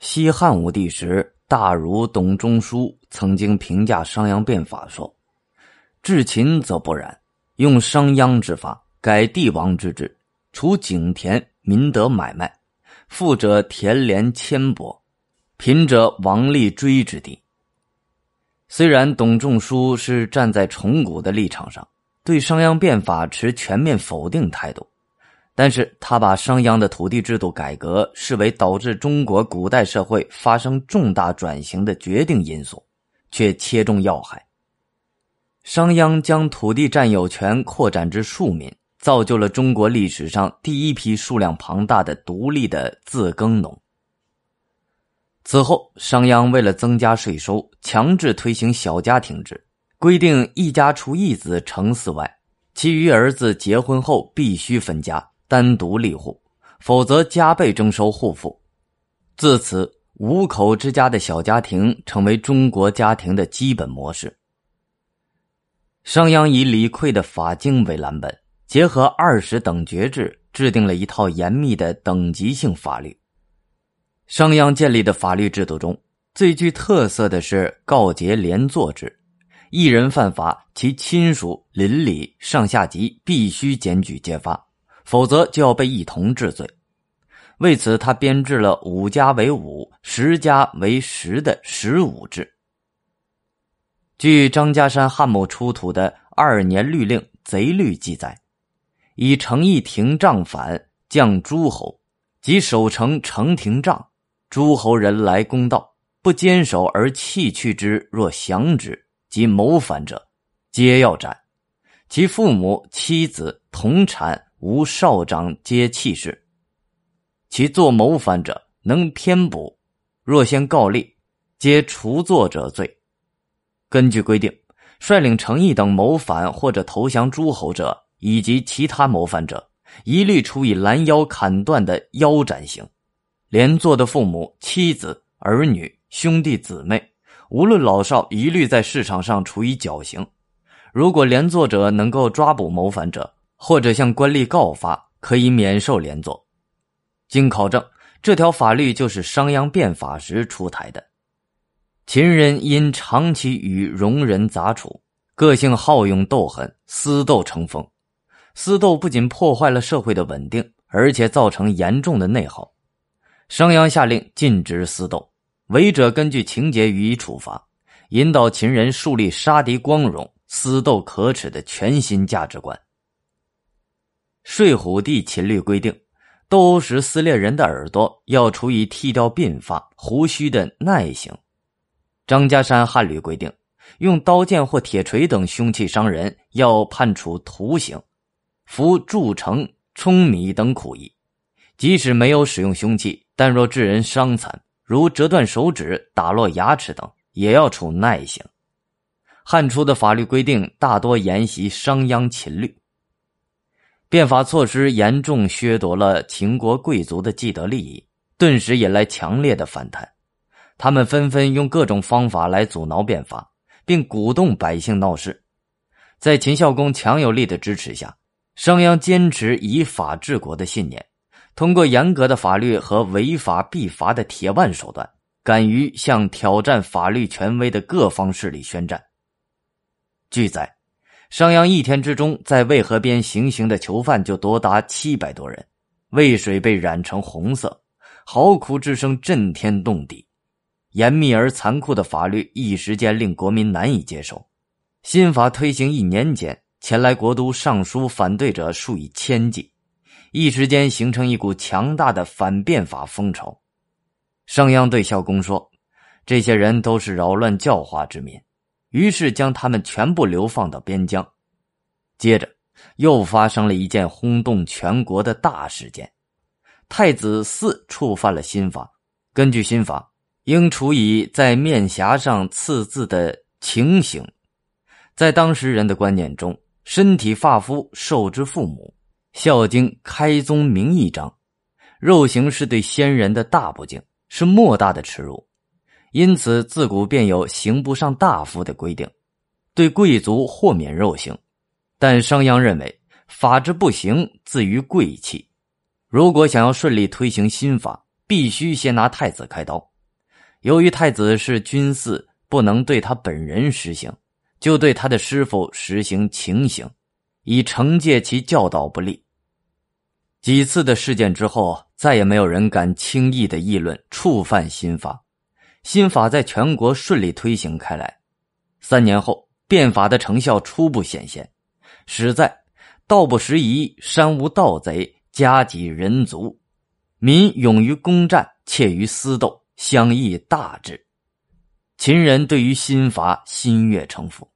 西汉武帝时，大儒董仲舒曾经评价商鞅变法说：“至秦则不然，用商鞅之法，改帝王之制，除井田，民得买卖，富者田连千帛，贫者王立锥之地。”虽然董仲舒是站在崇古的立场上，对商鞅变法持全面否定态度。但是他把商鞅的土地制度改革视为导致中国古代社会发生重大转型的决定因素，却切中要害。商鞅将土地占有权扩展至庶民，造就了中国历史上第一批数量庞大的独立的自耕农。此后，商鞅为了增加税收，强制推行小家庭制，规定一家除一子成嗣外，其余儿子结婚后必须分家。单独立户，否则加倍征收户赋。自此，五口之家的小家庭成为中国家庭的基本模式。商鞅以李悝的法经为蓝本，结合二十等爵制，制定了一套严密的等级性法律。商鞅建立的法律制度中最具特色的是告诫连坐制，一人犯法，其亲属、邻里、上下级必须检举揭发。否则就要被一同治罪。为此，他编制了五家为五、十家为十的十五制。据张家山汉墓出土的二年律令贼律记载，以城邑廷杖反降诸侯，即守城城廷杖，诸侯人来公道，不坚守而弃去之，若降之，即谋反者，皆要斩。其父母、妻子、同产。无少长皆弃市，其作谋反者能偏补，若先告立，皆除作者罪。根据规定，率领诚意等谋反或者投降诸侯者，以及其他谋反者，一律处以拦腰砍断的腰斩刑。连坐的父母、妻子、儿女、兄弟姊妹，无论老少，一律在市场上处以绞刑。如果连坐者能够抓捕谋反者，或者向官吏告发，可以免受连坐。经考证，这条法律就是商鞅变法时出台的。秦人因长期与戎人杂处，个性好勇斗狠，私斗成风。私斗不仅破坏了社会的稳定，而且造成严重的内耗。商鞅下令禁止私斗，违者根据情节予以处罚，引导秦人树立杀敌光荣、私斗可耻的全新价值观。睡虎地秦律规定，斗殴时撕裂人的耳朵，要处以剃掉鬓发、胡须的耐刑。张家山汉律规定，用刀剑或铁锤等凶器伤人，要判处徒刑，服铸成、舂米等苦役。即使没有使用凶器，但若致人伤残，如折断手指、打落牙齿等，也要处耐刑。汉初的法律规定大多沿袭商鞅秦律。变法措施严重削夺了秦国贵族的既得利益，顿时引来强烈的反弹。他们纷纷用各种方法来阻挠变法，并鼓动百姓闹事。在秦孝公强有力的支持下，商鞅坚持以法治国的信念，通过严格的法律和违法必罚的铁腕手段，敢于向挑战法律权威的各方势力宣战。据载。商鞅一天之中，在渭河边行刑的囚犯就多达七百多人，渭水被染成红色，嚎哭之声震天动地。严密而残酷的法律一时间令国民难以接受。新法推行一年间，前来国都上书反对者数以千计，一时间形成一股强大的反变法风潮。商鞅对孝公说：“这些人都是扰乱教化之民。”于是将他们全部流放到边疆，接着又发生了一件轰动全国的大事件：太子嗣触犯了新法。根据新法，应处以在面颊上刺字的情刑。在当时人的观念中，身体发肤受之父母，《孝经·开宗明义章》，肉刑是对先人的大不敬，是莫大的耻辱。因此，自古便有刑不上大夫的规定，对贵族豁免肉刑。但商鞅认为，法之不行，自于贵气。如果想要顺利推行新法，必须先拿太子开刀，由于太子是君嗣，不能对他本人实行，就对他的师傅实行情刑，以惩戒其教导不力。几次的事件之后，再也没有人敢轻易的议论触犯新法。新法在全国顺利推行开来。三年后，变法的成效初步显现。实在道不拾遗，山无盗贼，家己人足，民勇于攻战，怯于私斗，相益大治。秦人对于新法心悦诚服。